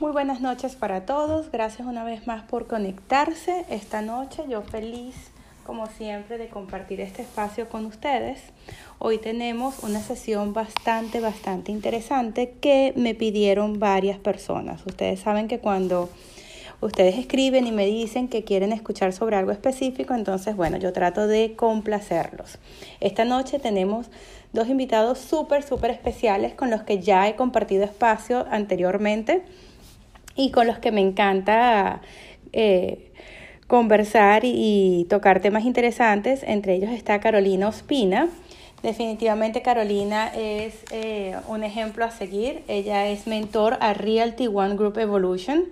Muy buenas noches para todos. Gracias una vez más por conectarse esta noche. Yo feliz, como siempre, de compartir este espacio con ustedes. Hoy tenemos una sesión bastante, bastante interesante que me pidieron varias personas. Ustedes saben que cuando ustedes escriben y me dicen que quieren escuchar sobre algo específico, entonces, bueno, yo trato de complacerlos. Esta noche tenemos dos invitados súper, súper especiales con los que ya he compartido espacio anteriormente y con los que me encanta eh, conversar y, tocar temas interesantes. Entre ellos está Carolina Ospina. Definitivamente Carolina es eh, un ejemplo a seguir. Ella es mentor a Realty One Group Evolution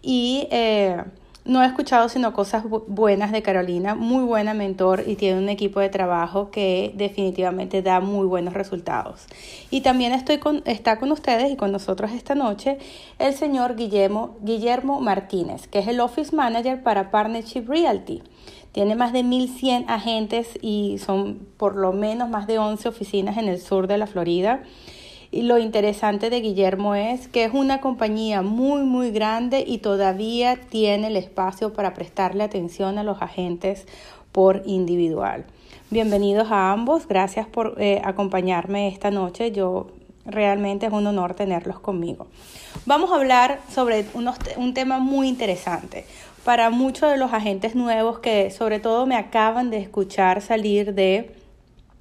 y eh, no he escuchado sino cosas buenas de Carolina, muy buena mentor y tiene un equipo de trabajo que definitivamente da muy buenos resultados. Y también estoy con, está con ustedes y con nosotros esta noche el señor Guillermo, Guillermo Martínez, que es el Office Manager para Partnership Realty. Tiene más de 1.100 agentes y son por lo menos más de 11 oficinas en el sur de la Florida. Y lo interesante de Guillermo es que es una compañía muy, muy grande y todavía tiene el espacio para prestarle atención a los agentes por individual. Bienvenidos a ambos, gracias por eh, acompañarme esta noche. Yo realmente es un honor tenerlos conmigo. Vamos a hablar sobre un tema muy interesante para muchos de los agentes nuevos que sobre todo me acaban de escuchar salir de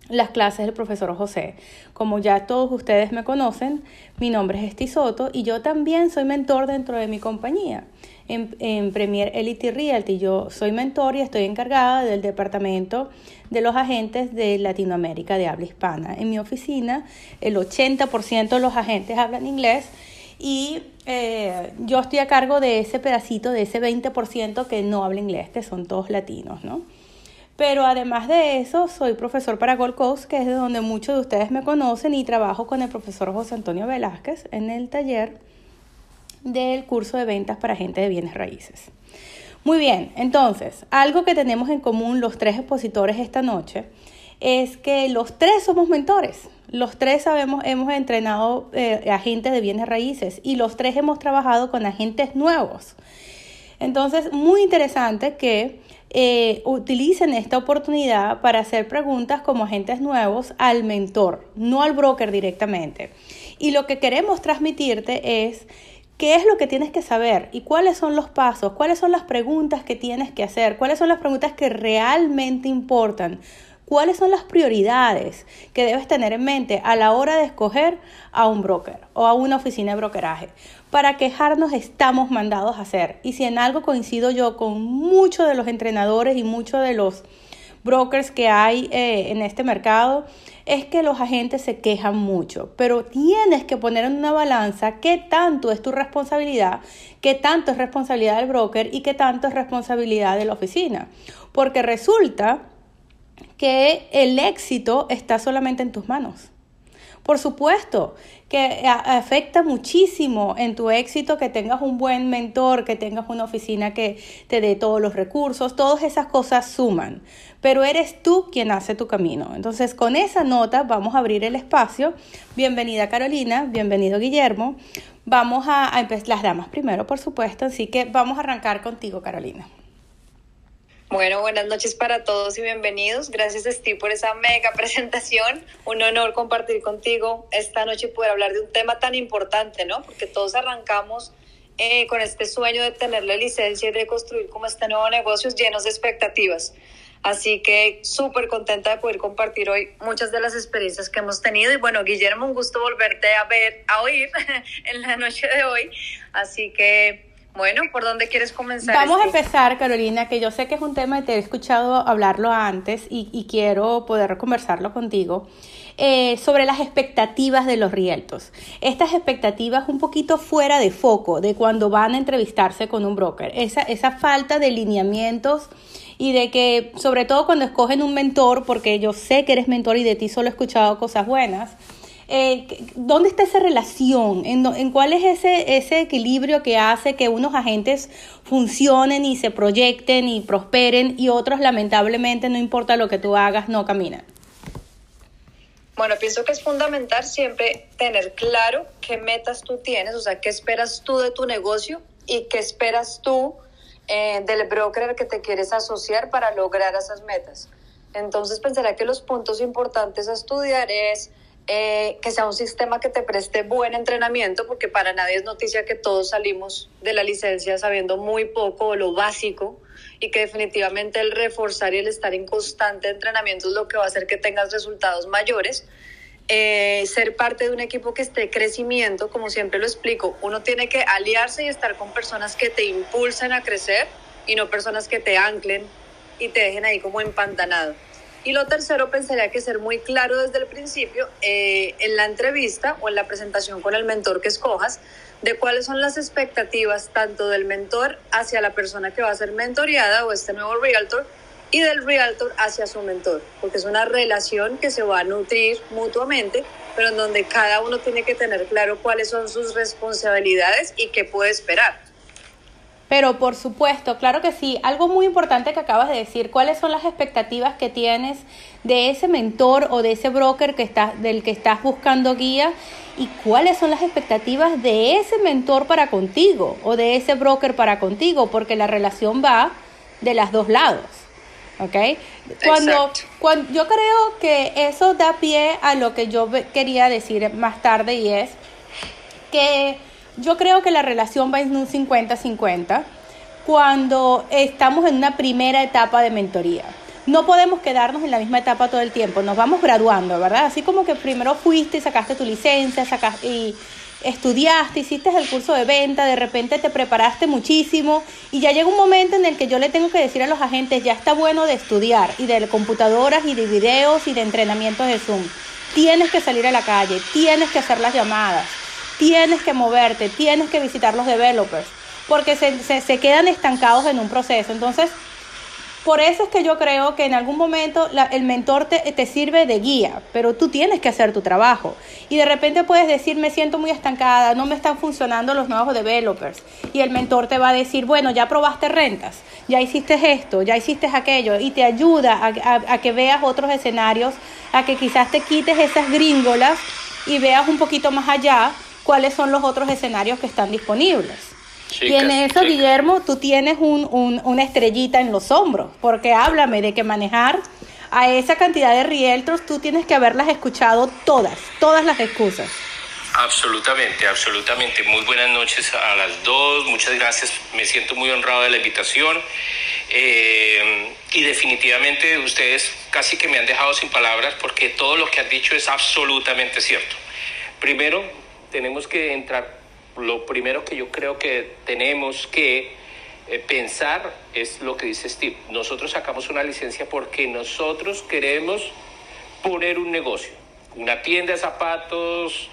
las clases del profesor José. Como ya todos ustedes me conocen, mi nombre es Esti Soto y yo también soy mentor dentro de mi compañía. En, Premier Elite Realty yo soy mentor y estoy encargada del departamento de los agentes de Latinoamérica de habla hispana. En mi oficina el 80% de los agentes hablan inglés y eh, yo estoy a cargo de ese pedacito, de ese 20% que no habla inglés, que son todos latinos, ¿no? Pero además de eso, soy profesor para Gold Coast, que es de donde muchos de ustedes me conocen, y trabajo con el profesor José Antonio Velázquez en el taller del curso de ventas para gente de bienes raíces. Muy bien, entonces, algo que tenemos en común los tres expositores esta noche es que los tres somos mentores. Los tres sabemos, hemos entrenado eh, agentes de bienes raíces y los tres hemos trabajado con agentes nuevos. Entonces, muy interesante que eh, utilicen esta oportunidad para hacer preguntas como agentes nuevos al mentor, no al broker directamente. Y lo que queremos transmitirte es qué es lo que tienes que saber y cuáles son los pasos, cuáles son las preguntas que tienes que hacer, cuáles son las preguntas que realmente importan cuáles son las prioridades que debes tener en mente a la hora de escoger a un broker o a una oficina de brokeraje. Para quejarnos estamos mandados a hacer. Y si en algo coincido yo con muchos de los entrenadores y muchos de los brokers que hay eh, en este mercado, es que los agentes se quejan mucho, pero tienes que poner en una balanza qué tanto es tu responsabilidad, qué tanto es responsabilidad del broker y qué tanto es responsabilidad de la oficina. Porque resulta que el éxito está solamente en tus manos. Por supuesto que afecta muchísimo en tu éxito que tengas un buen mentor, que tengas una oficina que te dé todos los recursos, todas esas cosas suman, pero eres tú quien hace tu camino. Entonces, con esa nota vamos a abrir el espacio. Bienvenida Carolina, bienvenido Guillermo. Vamos a, empezar las damas primero, por supuesto, así que vamos a arrancar contigo, Carolina. Bueno, buenas noches para todos y bienvenidos. Gracias Steve por esa mega presentación. Un honor compartir contigo esta noche y poder hablar de un tema tan importante, ¿no? Porque todos arrancamos eh, con este sueño de tener la licencia y de construir como este nuevo negocio llenos de expectativas. Así que súper contenta de poder compartir hoy muchas de las experiencias que hemos tenido. Y bueno, Guillermo, un gusto volverte a ver, a oír en la noche de hoy. Así que bueno, ¿por dónde quieres comenzar? Vamos a empezar, Carolina, que yo sé que es un tema que te he escuchado hablarlo antes y, quiero poder conversarlo contigo. Eh, sobre las expectativas de los rieltos. Estas expectativas un poquito fuera de foco de cuando van a entrevistarse con un broker. Esa, esa falta de lineamientos y de que, sobre todo cuando escogen un mentor, porque yo sé que eres mentor y de ti solo he escuchado cosas buenas, eh, ¿dónde está esa relación? ¿En, cuál es ese, equilibrio que hace que unos agentes funcionen y se proyecten y prosperen y otros lamentablemente, no importa lo que tú hagas, no caminan? Bueno, pienso que es fundamental siempre tener claro qué metas tú tienes, o sea, qué esperas tú de tu negocio y qué esperas tú eh, del broker que te quieres asociar para lograr esas metas. Entonces pensaré que los puntos importantes a estudiar es eh, que sea un sistema que te preste buen entrenamiento, porque para nadie es noticia que todos salimos de la licencia sabiendo muy poco o lo básico y que definitivamente el reforzar y el estar en constante entrenamiento es lo que va a hacer que tengas resultados mayores. Eh, ser parte de un equipo que esté en crecimiento, como siempre lo explico, uno tiene que aliarse y estar con personas que te impulsen a crecer y no personas que te anclen y te dejen ahí como empantanado. Y lo tercero, pensaría que ser muy claro desde el principio eh, en la entrevista o en la presentación con el mentor que escojas de cuáles son las expectativas tanto del mentor hacia la persona que va a ser mentoreada o este nuevo realtor y del realtor hacia su mentor, porque es una relación que se va a nutrir mutuamente, pero en donde cada uno tiene que tener claro cuáles son sus responsabilidades y qué puede esperar. Pero por supuesto, claro que sí. Algo muy importante que acabas de decir, ¿cuáles son las expectativas que tienes de ese mentor o de ese broker que estás, del que estás buscando guía? ¿Y cuáles son las expectativas de ese mentor para contigo o de ese broker para contigo? Porque la relación va de los dos lados. ¿Ok? Cuando, cuando yo creo que eso da pie a lo que yo quería decir más tarde y es que yo creo que la relación va en un 50-50 cuando estamos en una primera etapa de mentoría. No podemos quedarnos en la misma etapa todo el tiempo, nos vamos graduando, ¿verdad? Así como que primero fuiste y sacaste tu licencia, sacaste y estudiaste, hiciste el curso de venta, de repente te preparaste muchísimo y ya llega un momento en el que yo le tengo que decir a los agentes, ya está bueno de estudiar y de computadoras y de videos y de entrenamientos de Zoom. Tienes que salir a la calle, tienes que hacer las llamadas tienes que moverte, tienes que visitar los developers, porque se, se, quedan estancados en un proceso. Entonces, por eso es que yo creo que en algún momento el mentor te, te, sirve de guía, pero tú tienes que hacer tu trabajo. Y de repente puedes decir, me siento muy estancada, no me están funcionando los nuevos developers. Y el mentor te va a decir, bueno, ya probaste rentas, ya hiciste esto, ya hiciste aquello, y te ayuda a, a que veas otros escenarios, a que quizás te quites esas gringolas y veas un poquito más allá cuáles son los otros escenarios que están disponibles. y en eso, Guillermo, tú tienes un, una estrellita en los hombros, porque háblame de que manejar a esa cantidad de realtors, tú tienes que haberlas escuchado todas, todas las excusas. Absolutamente, absolutamente. Muy buenas noches a las dos. Muchas gracias. Me siento muy honrado de la invitación. Eh, y definitivamente ustedes casi que me han dejado sin palabras porque todo lo que han dicho es absolutamente cierto. Primero, tenemos que entrar, lo primero que yo creo que tenemos que eh, pensar es lo que dice Steve. Nosotros sacamos una licencia porque nosotros queremos poner un negocio, una tienda de zapatos,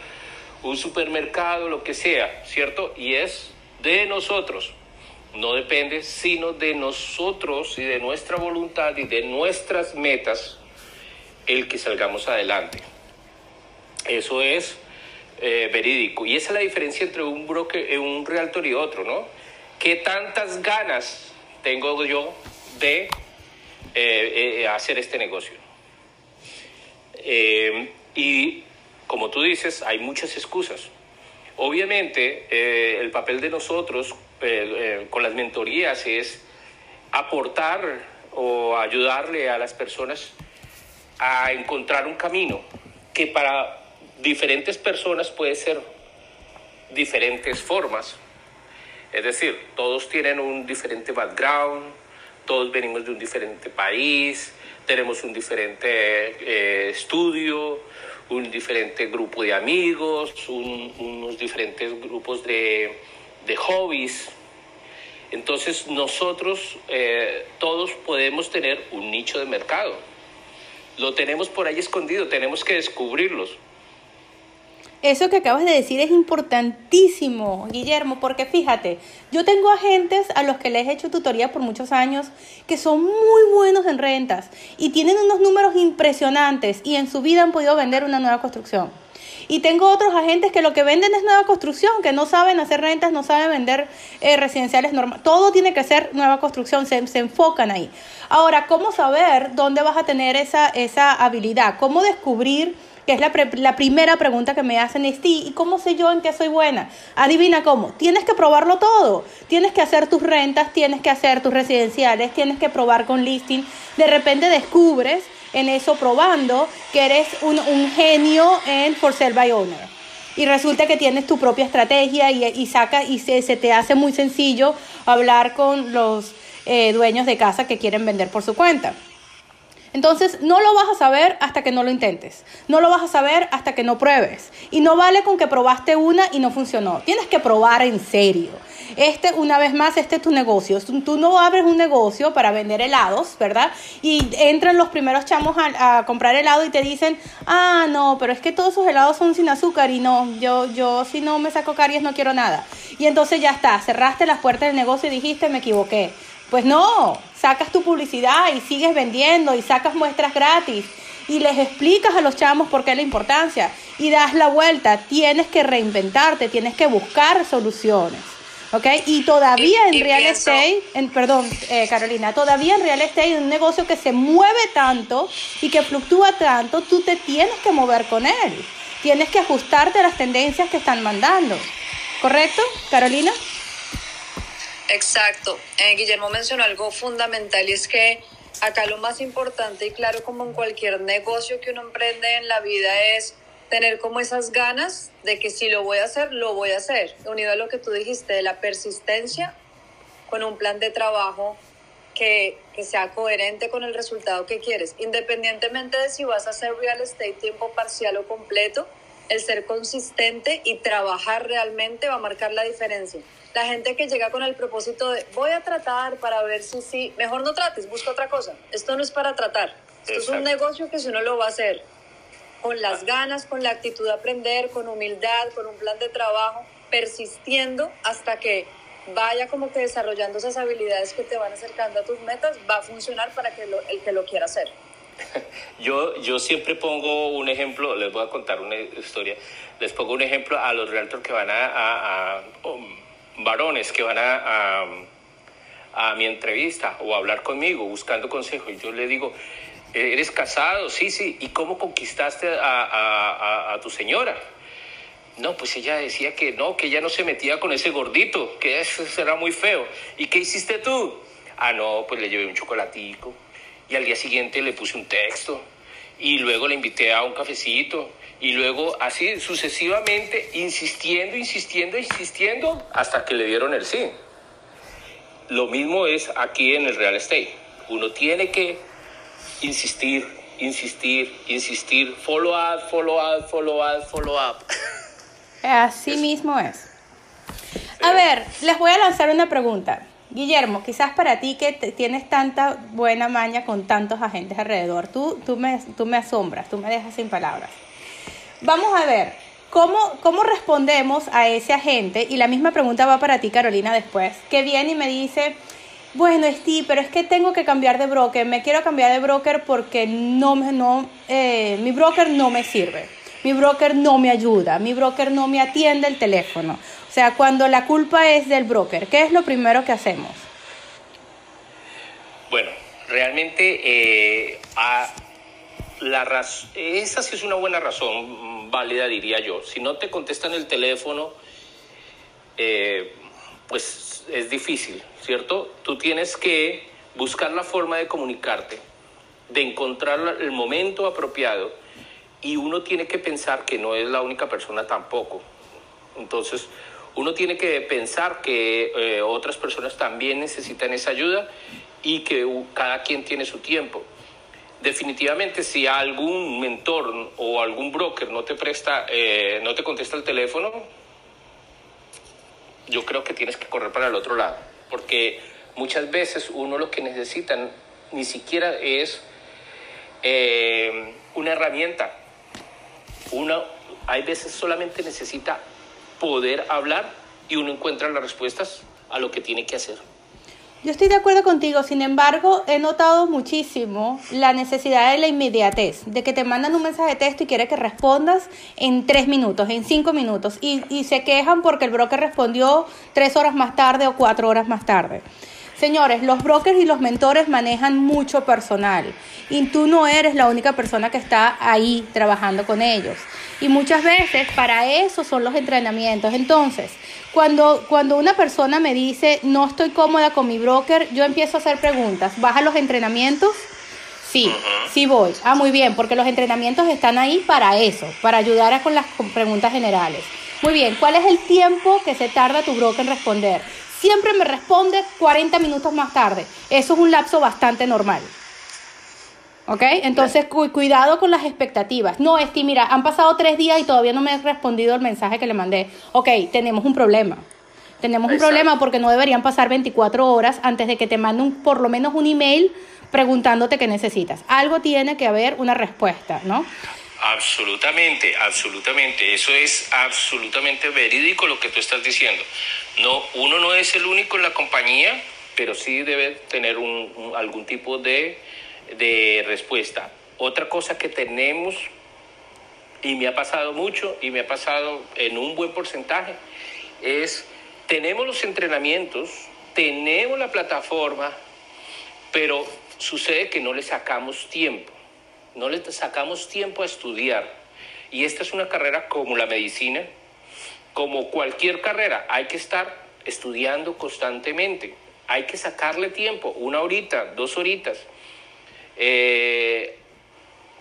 un supermercado, lo que sea, ¿cierto? Y es de nosotros. No depende sino de nosotros y de nuestra voluntad y de nuestras metas el que salgamos adelante. Eso es eh, verídico. Y esa es la diferencia entre un broker, eh, un realtor y otro, ¿no? ¿Qué tantas ganas tengo yo de eh, hacer este negocio? y como tú dices, hay muchas excusas. Obviamente, el papel de nosotros con las mentorías es aportar o ayudarle a las personas a encontrar un camino que para diferentes personas puede ser diferentes formas. Es decir, todos tienen un diferente background, todos venimos de un diferente país, tenemos un diferente eh, estudio, un diferente grupo de amigos, unos diferentes grupos de, de hobbies. Entonces nosotros eh, todos podemos tener un nicho de mercado. Lo tenemos por ahí escondido, tenemos que descubrirlos. Eso que acabas de decir es importantísimo, Guillermo, porque fíjate, yo tengo agentes a los que les he hecho tutoría por muchos años que son muy buenos en rentas y tienen unos números impresionantes y en su vida han podido vender una nueva construcción. Y tengo otros agentes que lo que venden es nueva construcción, que no saben hacer rentas, no saben vender eh, residenciales normales. Todo tiene que ser nueva construcción, se, se, enfocan ahí. Ahora, ¿cómo saber dónde vas a tener esa, esa habilidad? ¿Cómo descubrir que es la, la primera pregunta que me hacen, es, ¿y cómo sé yo en qué soy buena? Adivina cómo, tienes que probarlo todo, tienes que hacer tus rentas, tienes que hacer tus residenciales, tienes que probar con listing, de repente descubres en eso probando que eres un, un genio en for sale by owner y resulta que tienes tu propia estrategia y, y saca y se, se, te hace muy sencillo hablar con los eh, dueños de casa que quieren vender por su cuenta. Entonces, no lo vas a saber hasta que no lo intentes. No lo vas a saber hasta que no pruebes. Y no vale con que probaste una y no funcionó. Tienes que probar en serio. Este, una vez más, este es tu negocio. Tú no abres un negocio para vender helados, ¿verdad? Y entran los primeros chamos a, comprar helado y te dicen, ah, no, pero es que todos esos helados son sin azúcar y no, yo, yo si no me saco caries no quiero nada. Y entonces ya está, cerraste las puertas del negocio y dijiste, me equivoqué. Pues no, sacas tu publicidad y sigues vendiendo y sacas muestras gratis y les explicas a los chamos por qué es la importancia y das la vuelta. Tienes que reinventarte, tienes que buscar soluciones. ¿Ok? Y todavía en real estate, en, perdón, eh, Carolina, todavía en real estate, un negocio que se mueve tanto y que fluctúa tanto, tú te tienes que mover con él. Tienes que ajustarte a las tendencias que están mandando. ¿Correcto, Carolina? Exacto. Eh, Guillermo mencionó algo fundamental y es que acá lo más importante y claro como en cualquier negocio que uno emprende en la vida es tener como esas ganas de que si lo voy a hacer, lo voy a hacer. Unido a lo que tú dijiste de la persistencia con un plan de trabajo que, que, sea coherente con el resultado que quieres. Independientemente de si vas a hacer real estate tiempo parcial o completo, el ser consistente y trabajar realmente va a marcar la diferencia la gente que llega con el propósito de voy a tratar para ver si sí, mejor no trates, busca otra cosa. Esto no es para tratar. Esto es un negocio que si uno lo va a hacer con las ganas, con la actitud de aprender, con humildad, con un plan de trabajo, persistiendo hasta que vaya como que desarrollando esas habilidades que te van acercando a tus metas, va a funcionar para que el que lo quiera hacer. Yo, yo siempre pongo un ejemplo, les voy a contar una historia, les pongo un ejemplo a los realtors que van a, a varones que van a, a, mi entrevista o a hablar conmigo buscando consejo y yo le digo, ¿eres casado? Sí, sí. ¿Y cómo conquistaste a, a, tu señora? No, pues ella decía que no, que ella no se metía con ese gordito, que eso será muy feo. ¿Y qué hiciste tú? Ah, no, pues le llevé un chocolatico y al día siguiente le puse un texto y luego le invité a un cafecito y luego así sucesivamente, insistiendo, insistiendo, insistiendo, hasta que le dieron el sí. Lo mismo es aquí en el real estate. Uno tiene que insistir, insistir, insistir, follow up, follow up, follow up, follow up. Así mismo es. A ver, les voy a lanzar una pregunta. Guillermo, quizás para ti que tienes tanta buena maña con tantos agentes alrededor, tú, tú, me, tú me asombras, tú me dejas sin palabras. Vamos a ver, ¿cómo, ¿cómo respondemos a ese agente? Y la misma pregunta va para ti, Carolina, después, que viene y me dice, bueno, Steve, pero es que tengo que cambiar de broker, me quiero cambiar de broker porque no, no, eh, mi broker no me sirve, mi broker no me ayuda, mi broker no me atiende el teléfono. O sea, cuando la culpa es del broker, ¿qué es lo primero que hacemos? Bueno, realmente eh, la esa sí es una buena razón, válida diría yo. Si no te contestan el teléfono, eh, pues es difícil, ¿cierto? Tú tienes que buscar la forma de comunicarte, de encontrar el momento apropiado y uno tiene que pensar que no es la única persona tampoco. Entonces, uno tiene que pensar que eh, otras personas también necesitan esa ayuda y que cada quien tiene su tiempo. Definitivamente, si algún mentor o algún broker no te presta, eh, no te contesta el teléfono, yo creo que tienes que correr para el otro lado, porque muchas veces uno lo que necesita ni siquiera es eh, una herramienta. Uno, hay veces solamente necesita poder hablar y uno encuentra las respuestas a lo que tiene que hacer. Yo estoy de acuerdo contigo, sin embargo, he notado muchísimo la necesidad de la inmediatez, de que te mandan un mensaje de texto y quiere que respondas en tres minutos, en cinco minutos, y, y se quejan porque el broker respondió tres horas más tarde o cuatro horas más tarde. Señores, los brokers y los mentores manejan mucho personal y tú no eres la única persona que está ahí trabajando con ellos. Y muchas veces para eso son los entrenamientos. Entonces, cuando, cuando una persona me dice, no estoy cómoda con mi broker, yo empiezo a hacer preguntas. ¿Vas a los entrenamientos? Sí, sí voy. Ah, muy bien, porque los entrenamientos están ahí para eso, para ayudar a con las preguntas generales. Muy bien, ¿cuál es el tiempo que se tarda tu broker en responder? Siempre me responde 40 minutos más tarde. Eso es un lapso bastante normal. ¿Ok? Entonces, cuidado con las expectativas. No, Esti, mira, han pasado tres días y todavía no me has respondido el mensaje que le mandé. Ok, tenemos un problema. Tenemos un problema porque no deberían pasar 24 horas antes de que te mande por lo menos un email preguntándote qué necesitas. Algo tiene que haber una respuesta, ¿no? Absolutamente, absolutamente. Eso es absolutamente verídico lo que tú estás diciendo. No, uno no es el único en la compañía, pero sí debe tener algún tipo de de respuesta. Otra cosa que tenemos, y me ha pasado mucho, y me ha pasado en un buen porcentaje, es, tenemos los entrenamientos, tenemos la plataforma, pero sucede que no le sacamos tiempo, no le sacamos tiempo a estudiar. Y esta es una carrera como la medicina, como cualquier carrera, hay que estar estudiando constantemente, hay que sacarle tiempo, una horita, dos horitas eh,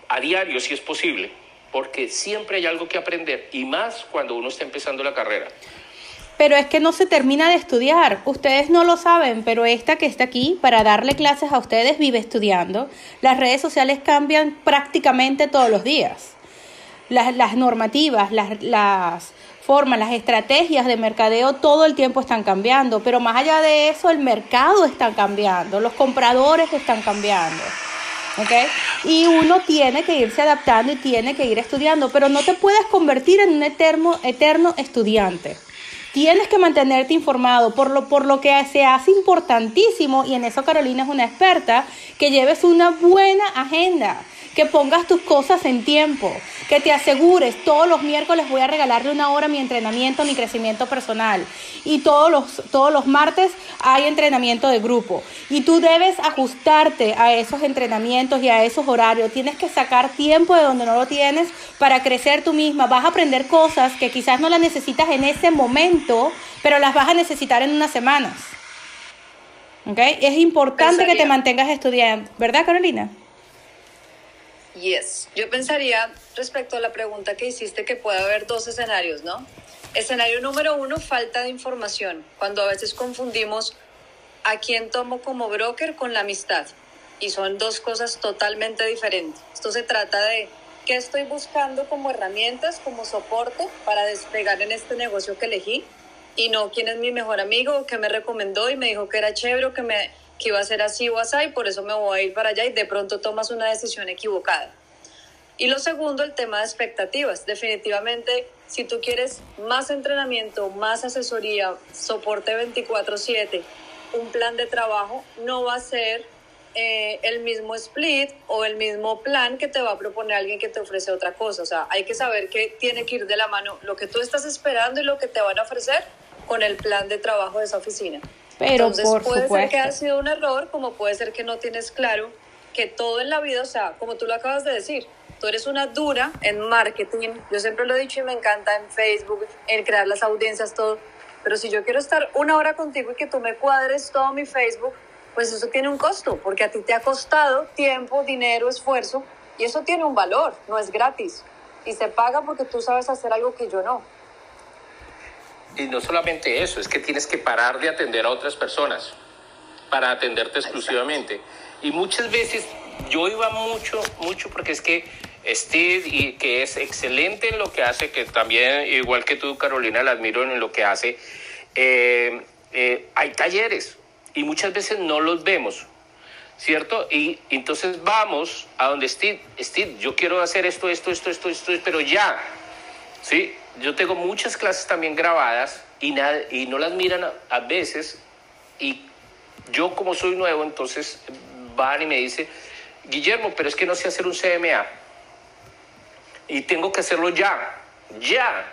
a diario si es posible, porque siempre hay algo que aprender y más cuando uno está empezando la carrera. Pero es que no se termina de estudiar. Ustedes no lo saben, pero esta que está aquí para darle clases a ustedes vive estudiando. Las redes sociales cambian prácticamente todos los días. Las, las normativas, las, las formas, las estrategias de mercadeo todo el tiempo están cambiando. Pero más allá de eso, el mercado está cambiando, los compradores están cambiando. ¿Okay? Y uno tiene que irse adaptando y tiene que ir estudiando, pero no te puedes convertir en un eterno, eterno estudiante. Tienes que mantenerte informado por lo, por lo que se hace importantísimo, y en eso Carolina es una experta, que lleves una buena agenda que pongas tus cosas en tiempo, que te asegures, todos los miércoles voy a regalarle una hora a mi entrenamiento, a mi crecimiento personal. Y todos los, todos los martes hay entrenamiento de grupo. Y tú debes ajustarte a esos entrenamientos y a esos horarios. Tienes que sacar tiempo de donde no lo tienes para crecer tú misma. Vas a aprender cosas que quizás no las necesitas en ese momento, pero las vas a necesitar en unas semanas. ¿Okay? Es importante que te mantengas estudiando, ¿verdad Carolina? Yes. Yo pensaría respecto a la pregunta que hiciste que puede haber dos escenarios, ¿no? Escenario número uno, falta de información, cuando a veces confundimos a quién tomo como broker con la amistad. Y son dos cosas totalmente diferentes. Esto se trata de qué estoy buscando como herramientas, como soporte para despegar en este negocio que elegí y no quién es mi mejor amigo, que me recomendó y me dijo que era chévere, que me que iba a ser así o así, por eso me voy a ir para allá y de pronto tomas una decisión equivocada. Y lo segundo, el tema de expectativas. Definitivamente, si tú quieres más entrenamiento, más asesoría, soporte 24/7, un plan de trabajo, no va a ser eh, el mismo split o el mismo plan que te va a proponer alguien que te ofrece otra cosa. O sea, hay que saber que tiene que ir de la mano lo que tú estás esperando y lo que te van a ofrecer con el plan de trabajo de esa oficina. Pero Entonces, puede ser que ha sido un error, como puede ser que no tienes claro que todo en la vida, o sea, como tú lo acabas de decir, tú eres una dura en marketing, yo siempre lo he dicho y me encanta en Facebook, en crear las audiencias, todo, pero si yo quiero estar una hora contigo y que tú me cuadres todo mi Facebook, pues eso tiene un costo, porque a ti te ha costado tiempo, dinero, esfuerzo, y eso tiene un valor, no es gratis, y se paga porque tú sabes hacer algo que yo no. Y no solamente eso, es que tienes que parar de atender a otras personas para atenderte exclusivamente. Y muchas veces yo iba mucho, mucho porque es que Steve, y que es excelente en lo que hace, que también, igual que tú, Carolina, la admiro en lo que hace, eh, eh, hay talleres y muchas veces no los vemos, ¿cierto? Y entonces vamos a donde Steve, Steve, yo quiero hacer esto, esto, esto, esto, esto, pero ya, ¿sí? Yo tengo muchas clases también grabadas y, nada, y no las miran a, veces y yo como soy nuevo, entonces van y me dice, Guillermo, pero es que no sé hacer un CMA y tengo que hacerlo ya, ya.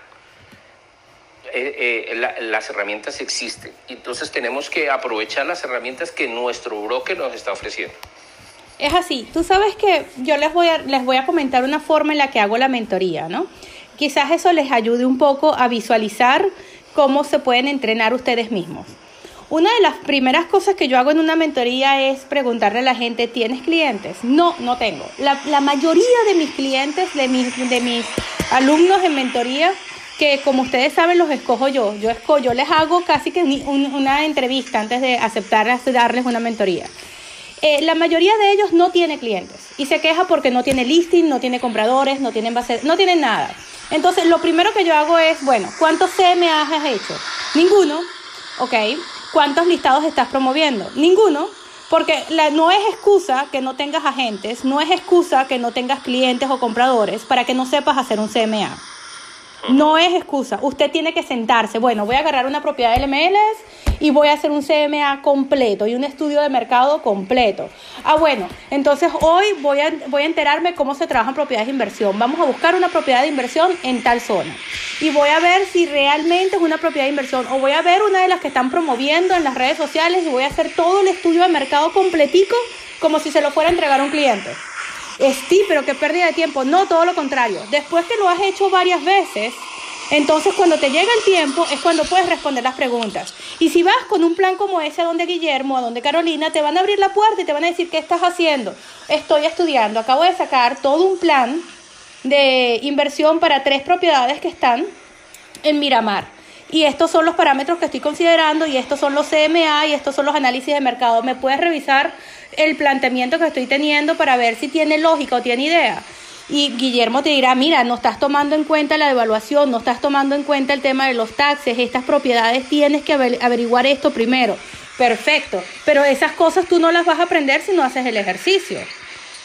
eh, eh, las herramientas existen. Entonces tenemos que aprovechar las herramientas que nuestro broker nos está ofreciendo. Es así. Tú sabes que yo les voy a, les voy a comentar una forma en la que hago la mentoría, ¿no? Quizás eso les ayude un poco a visualizar cómo se pueden entrenar ustedes mismos. Una de las primeras cosas que yo hago en una mentoría es preguntarle a la gente, ¿tienes clientes? No, no tengo. La, mayoría de mis clientes, de mis, de mis alumnos en mentoría, que como ustedes saben los escojo yo, yo, escojo, yo les hago casi que una entrevista antes de aceptar darles una mentoría. Eh, la mayoría de ellos no tiene clientes y se queja porque no tiene listing, no tiene compradores, no tienen base, no tienen nada. Entonces, lo primero que yo hago es, bueno, ¿cuántos CMA has hecho? Ninguno, ¿ok? ¿Cuántos listados estás promoviendo? Ninguno, porque la, no es excusa que no tengas agentes, no es excusa que no tengas clientes o compradores para que no sepas hacer un CMA. No es excusa. Usted tiene que sentarse. Bueno, voy a agarrar una propiedad de MLS y voy a hacer un CMA completo y un estudio de mercado completo. Ah, bueno, entonces hoy voy a, voy a enterarme cómo se trabajan propiedades de inversión. Vamos a buscar una propiedad de inversión en tal zona. Y voy a ver si realmente es una propiedad de inversión. O voy a ver una de las que están promoviendo en las redes sociales y voy a hacer todo el estudio de mercado completico como si se lo fuera a entregar a un cliente. Sí, pero qué pérdida de tiempo. No, todo lo contrario. Después que lo has hecho varias veces, entonces cuando te llega el tiempo es cuando puedes responder las preguntas. Y si vas con un plan como ese a donde Guillermo, a donde Carolina, te van a abrir la puerta y te van a decir, ¿qué estás haciendo? Estoy estudiando, acabo de sacar todo un plan de inversión para tres propiedades que están en Miramar. Y estos son los parámetros que estoy considerando y estos son los CMA y estos son los análisis de mercado. ¿Me puedes revisar el planteamiento que estoy teniendo para ver si tiene lógica o tiene idea. Y Guillermo te dirá, mira, no estás tomando en cuenta la devaluación, no estás tomando en cuenta el tema de los taxes, estas propiedades tienes que averiguar esto primero. Perfecto, pero esas cosas tú no las vas a aprender si no haces el ejercicio.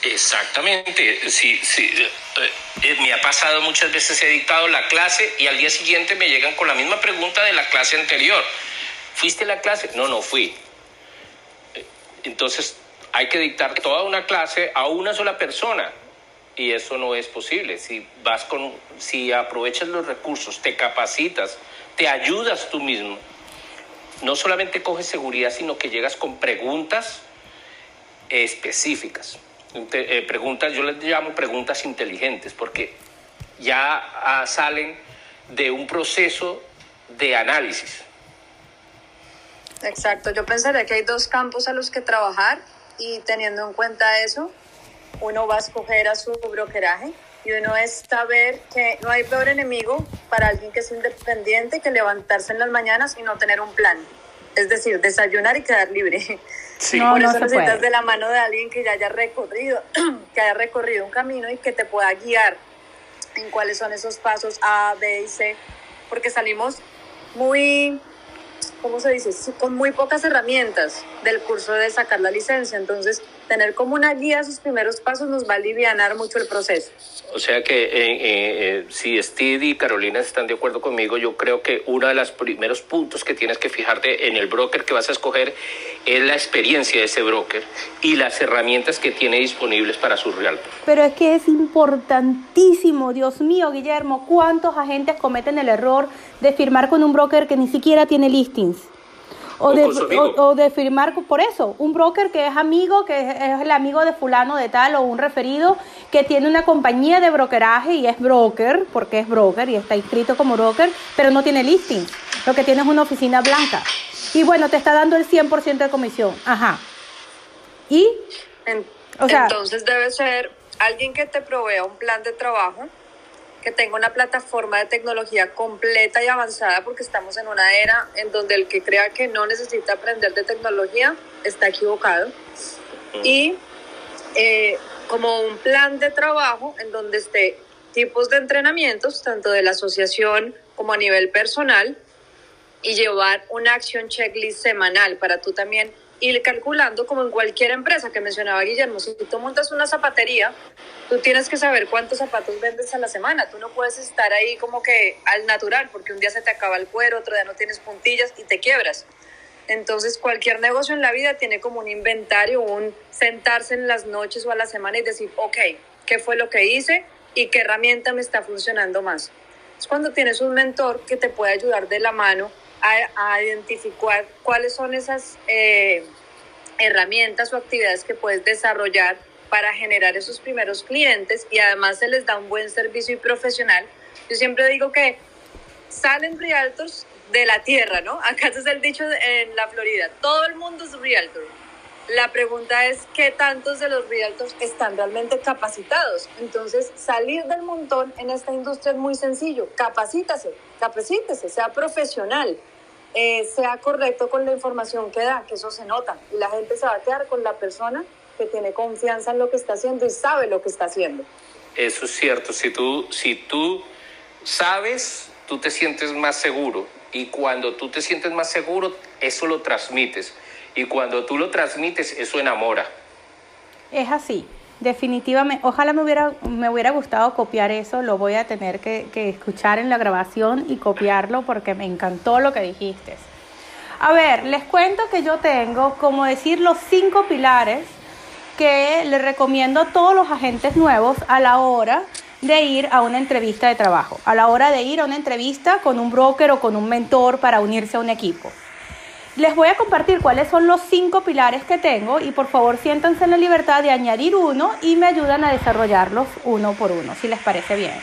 Exactamente, sí, sí. Eh, eh, me ha pasado muchas veces, he dictado la clase y al día siguiente me llegan con la misma pregunta de la clase anterior. ¿Fuiste a la clase? No, no fui. Eh, entonces, hay que dictar toda una clase a una sola persona y eso no es posible. Si vas con, si aprovechas los recursos, te capacitas, te ayudas tú mismo, no solamente coges seguridad, sino que llegas con preguntas específicas. Eh, preguntas, yo les llamo preguntas inteligentes, porque ya ah, salen de un proceso de análisis. Exacto, yo pensaría que hay dos campos a los que trabajar y teniendo en cuenta eso, uno va a escoger a su brokeraje y uno es saber que no hay peor enemigo para alguien que es independiente que levantarse en las mañanas y no tener un plan. Es decir, desayunar y quedar libre. Sí. Por eso necesitas de la mano de alguien que ya haya recorrido, que haya recorrido un camino y que te pueda guiar en cuáles son esos pasos A, B y C, porque salimos muy ¿cómo se dice? Con muy pocas herramientas del curso de sacar la licencia. Entonces, tener como una guía sus primeros pasos nos va a aliviar mucho el proceso. O sea que eh, eh, eh, si Steve y Carolina están de acuerdo conmigo, yo creo que uno de los primeros puntos que tienes que fijarte en el broker que vas a escoger es la experiencia de ese broker y las herramientas que tiene disponibles para su real. Pero es que es importantísimo, Dios mío, Guillermo, ¿cuántos agentes cometen el error de firmar con un broker que ni siquiera tiene listings? O de, o, de, firmar por eso, un broker que es amigo, que es, el amigo de fulano de tal, o un referido que tiene una compañía de brokeraje y es broker, porque es broker y está inscrito como broker, pero no tiene listing. Lo que tiene es una oficina blanca. Y bueno, te está dando el 100% de comisión. Ajá. Y... Entonces debe ser alguien que te provea un plan de trabajo que tenga una plataforma de tecnología completa y avanzada, porque estamos en una era en donde el que crea que no necesita aprender de tecnología está equivocado. Y eh, como un plan de trabajo en donde esté tipos de entrenamientos, tanto de la asociación como a nivel personal, y llevar una acción checklist semanal para tú también ir calculando como en cualquier empresa que mencionaba Guillermo, si tú montas una zapatería, tú tienes que saber cuántos zapatos vendes a la semana, tú no puedes estar ahí como que al natural, porque un día se te acaba el cuero, otro día no tienes puntillas y te quiebras. Entonces cualquier negocio en la vida tiene como un inventario, un sentarse en las noches o a la semana y decir, ok, ¿qué fue lo que hice y qué herramienta me está funcionando más? es cuando tienes un mentor que te puede ayudar de la mano a, identificar cuáles son esas eh, herramientas o actividades que puedes desarrollar para generar esos primeros clientes y además se les da un buen servicio y profesional. Yo siempre digo que salen realtors de la tierra, ¿no? Acá es el dicho en la Florida, todo el mundo es realtor. La pregunta es qué tantos de los realtors están realmente capacitados. Entonces, salir del montón en esta industria es muy sencillo. Capacítase, capacítese, sea profesional, eh, sea correcto con la información que da, que eso se nota. Y la gente se va a quedar con la persona que tiene confianza en lo que está haciendo y sabe lo que está haciendo. Eso es cierto. Si tú, si tú sabes, tú te sientes más seguro. Y cuando tú te sientes más seguro, eso lo transmites. Y cuando tú lo transmites, eso enamora. Es así, definitivamente. Ojalá me hubiera, me hubiera gustado copiar eso. Lo voy a tener que, que escuchar en la grabación y copiarlo porque me encantó lo que dijiste. A ver, les cuento que yo tengo, como decir, los cinco pilares que le recomiendo a todos los agentes nuevos a la hora de ir a una entrevista de trabajo, a la hora de ir a una entrevista con un broker o con un mentor para unirse a un equipo. Les voy a compartir cuáles son los cinco pilares que tengo y por favor siéntanse en la libertad de añadir uno y me ayudan a desarrollarlos uno por uno, si les parece bien.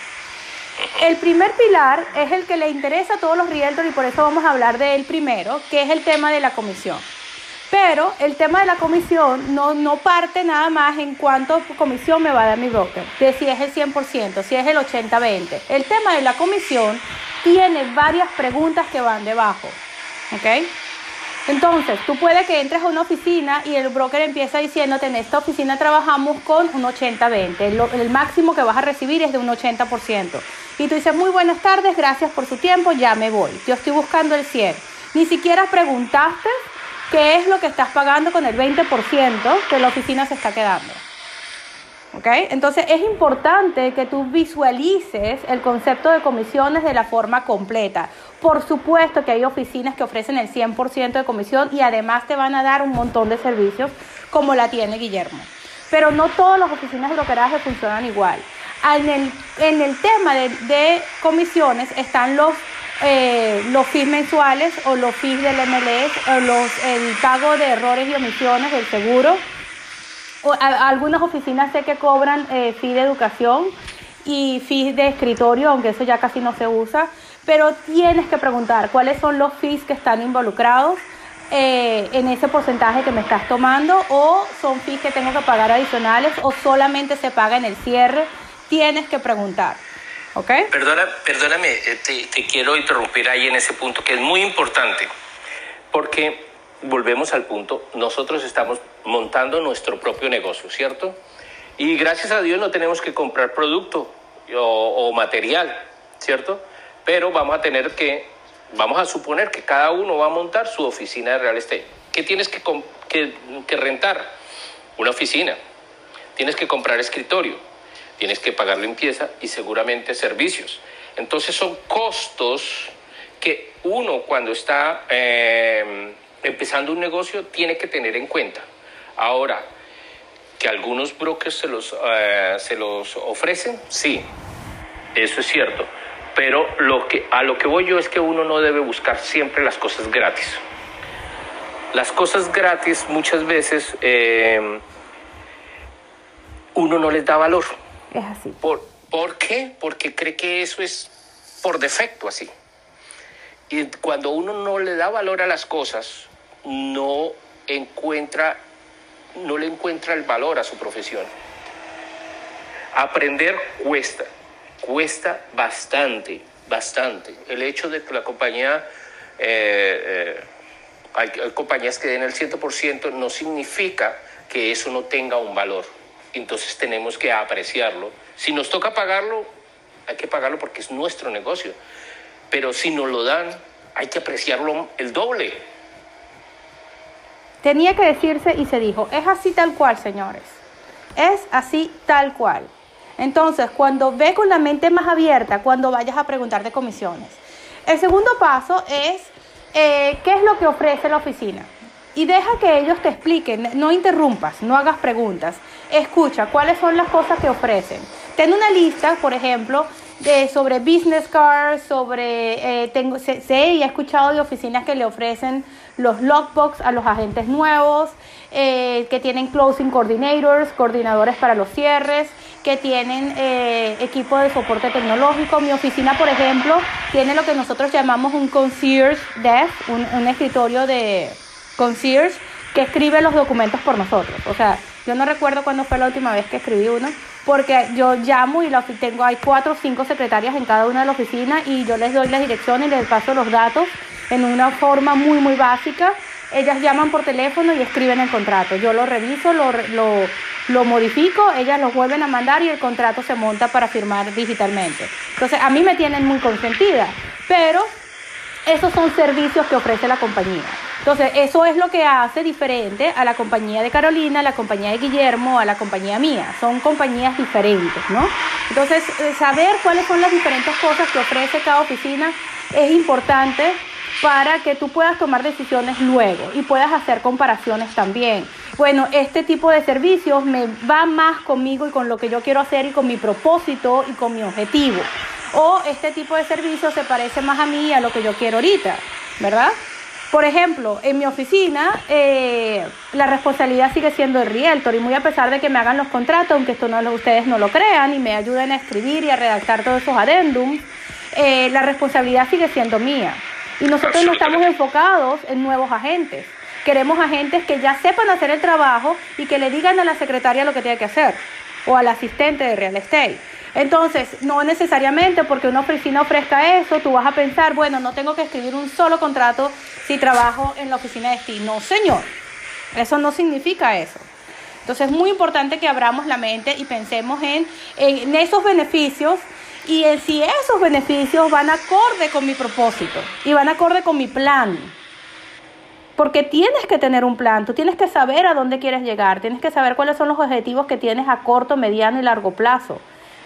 El primer pilar es el que le interesa a todos los realtors y por eso vamos a hablar de él primero, que es el tema de la comisión. Pero el tema de la comisión no, no parte nada más en cuánto comisión me va a dar mi broker, de si es el 100%, si es el 80-20. El tema de la comisión tiene varias preguntas que van debajo. ¿Ok? Entonces, tú puedes que entres a una oficina y el broker empieza diciéndote, en esta oficina trabajamos con un 80-20, el, máximo que vas a recibir es de un 80%. Y tú dices, muy buenas tardes, gracias por su tiempo, ya me voy. Yo estoy buscando el 100. Ni siquiera preguntaste qué es lo que estás pagando con el 20% que la oficina se está quedando. ¿Ok? Entonces es importante que tú visualices el concepto de comisiones de la forma completa. Por supuesto que hay oficinas que ofrecen el 100% de comisión y además te van a dar un montón de servicios como la tiene Guillermo. Pero no todas las oficinas de brokeraje funcionan igual. En el, tema de, comisiones están los eh, los mensuales o los fees del MLS o el pago de errores y omisiones del seguro. Algunas oficinas sé que cobran eh, de educación y fees de escritorio, aunque eso ya casi no se usa, pero tienes que preguntar cuáles son los fees que están involucrados eh, en ese porcentaje que me estás tomando o son fees que tengo que pagar adicionales o solamente se paga en el cierre. Tienes que preguntar. Perdona, perdóname, eh, te, quiero interrumpir ahí en ese punto que es muy importante, porque volvemos al punto, nosotros estamos montando nuestro propio negocio, ¿cierto? Y gracias a Dios no tenemos que comprar producto o, material, ¿cierto? Pero vamos a tener que, vamos a suponer que cada uno va a montar su oficina de real estate. ¿Qué tienes que, que rentar? Una oficina. Tienes que comprar escritorio tienes que pagar limpieza y seguramente servicios. Entonces son costos que uno cuando está eh, empezando un negocio tiene que tener en cuenta. Ahora, que algunos brokers se los, eh, se los ofrecen, sí, eso es cierto. Pero lo que, a lo que voy yo es que uno no debe buscar siempre las cosas gratis. Las cosas gratis muchas veces eh, uno no les da valor es así. ¿Por, ¿Por qué? Porque cree que eso es por defecto así. Y cuando uno no le da valor a las cosas, no encuentra, no le encuentra el valor a su profesión. Aprender cuesta, cuesta bastante, bastante. El hecho de que la compañía, eh, eh, hay, hay compañías que den el 100% no significa que eso no tenga un valor entonces tenemos que apreciarlo. Si nos toca pagarlo, hay que pagarlo porque es nuestro negocio. Pero si nos lo dan, hay que apreciarlo el doble. Tenía que decirse y se dijo, es así tal cual, señores. Es así tal cual. Entonces, cuando ve con la mente más abierta, cuando vayas a preguntar de comisiones. El segundo paso es, eh, ¿qué es lo que ofrece la oficina? y deja que ellos te expliquen, no interrumpas, no hagas preguntas, escucha cuáles son las cosas que ofrecen. Ten una lista, por ejemplo, de, sobre business cards, sobre, eh, tengo, sé, sé, he escuchado de oficinas que le ofrecen los lockbox a los agentes nuevos, eh, que tienen closing coordinators, coordinadores para los cierres, que tienen eh, equipo de soporte tecnológico. Mi oficina, por ejemplo, tiene lo que nosotros llamamos un concierge desk, un, escritorio de concierge que escribe los documentos por nosotros. O sea, yo no recuerdo cuándo fue la última vez que escribí uno, porque yo llamo y la, tengo, hay cuatro o cinco secretarias en cada una de las oficinas y yo les doy la dirección y les paso los datos en una forma muy, muy básica. Ellas llaman por teléfono y escriben el contrato. Yo lo reviso, lo, lo, modifico, ellas lo vuelven a mandar y el contrato se monta para firmar digitalmente. Entonces, a mí me tienen muy consentida, pero esos son servicios que ofrece la compañía. Entonces, eso es lo que hace diferente a la compañía de Carolina, a la compañía de Guillermo, a la compañía mía. Son compañías diferentes, ¿no? Entonces, eh, saber cuáles son las diferentes cosas que ofrece cada oficina es importante para que tú puedas tomar decisiones luego y puedas hacer comparaciones también. Bueno, este tipo de servicios me va más conmigo y con lo que yo quiero hacer y con mi propósito y con mi objetivo. O este tipo de servicios se parece más a mí y a lo que yo quiero ahorita, ¿verdad? Por ejemplo, en mi oficina eh, la responsabilidad sigue siendo el realtor y muy a pesar de que me hagan los contratos, aunque esto no, ustedes no lo crean y me ayuden a escribir y a redactar todos esos adendums, eh, la responsabilidad sigue siendo mía. Y nosotros no estamos enfocados en nuevos agentes. Queremos agentes que ya sepan hacer el trabajo y que le digan a la secretaria lo que tiene que hacer o al asistente de real estate. Entonces, no necesariamente porque una oficina ofrezca eso, tú vas a pensar, bueno, no tengo que escribir un solo contrato si trabajo en la oficina de Steve. No, señor, eso no significa eso. Entonces, es muy importante que abramos la mente y pensemos en, en esos beneficios y si esos beneficios van acorde con mi propósito y van acorde con mi plan. Porque tienes que tener un plan, tú tienes que saber a dónde quieres llegar, tienes que saber cuáles son los objetivos que tienes a corto, mediano y largo plazo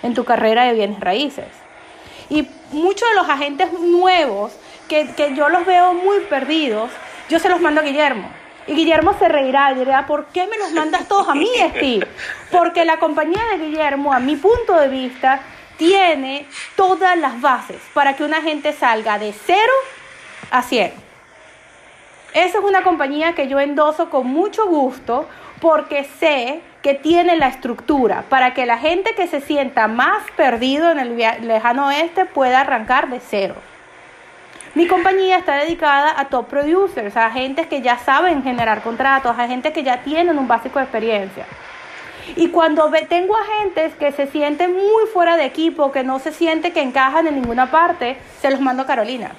en tu carrera de bienes raíces. Y muchos de los agentes nuevos, que, que yo los veo muy perdidos, yo se los mando a Guillermo. Y Guillermo se reirá y dirá, ¿por qué me los mandas todos a mí, Steve? Porque la compañía de Guillermo, a mi punto de vista, tiene todas las bases para que una gente salga de cero a 100. Esa es una compañía que yo endoso con mucho gusto porque sé que tiene la estructura para que la gente que se sienta más perdido en el lejano oeste pueda arrancar de cero. Mi compañía está dedicada a top producers, a agentes que ya saben generar contratos, a agentes que ya tienen un básico de experiencia. Y cuando tengo agentes que se sienten muy fuera de equipo, que no se sienten que encajan en ninguna parte, se los mando a Carolina.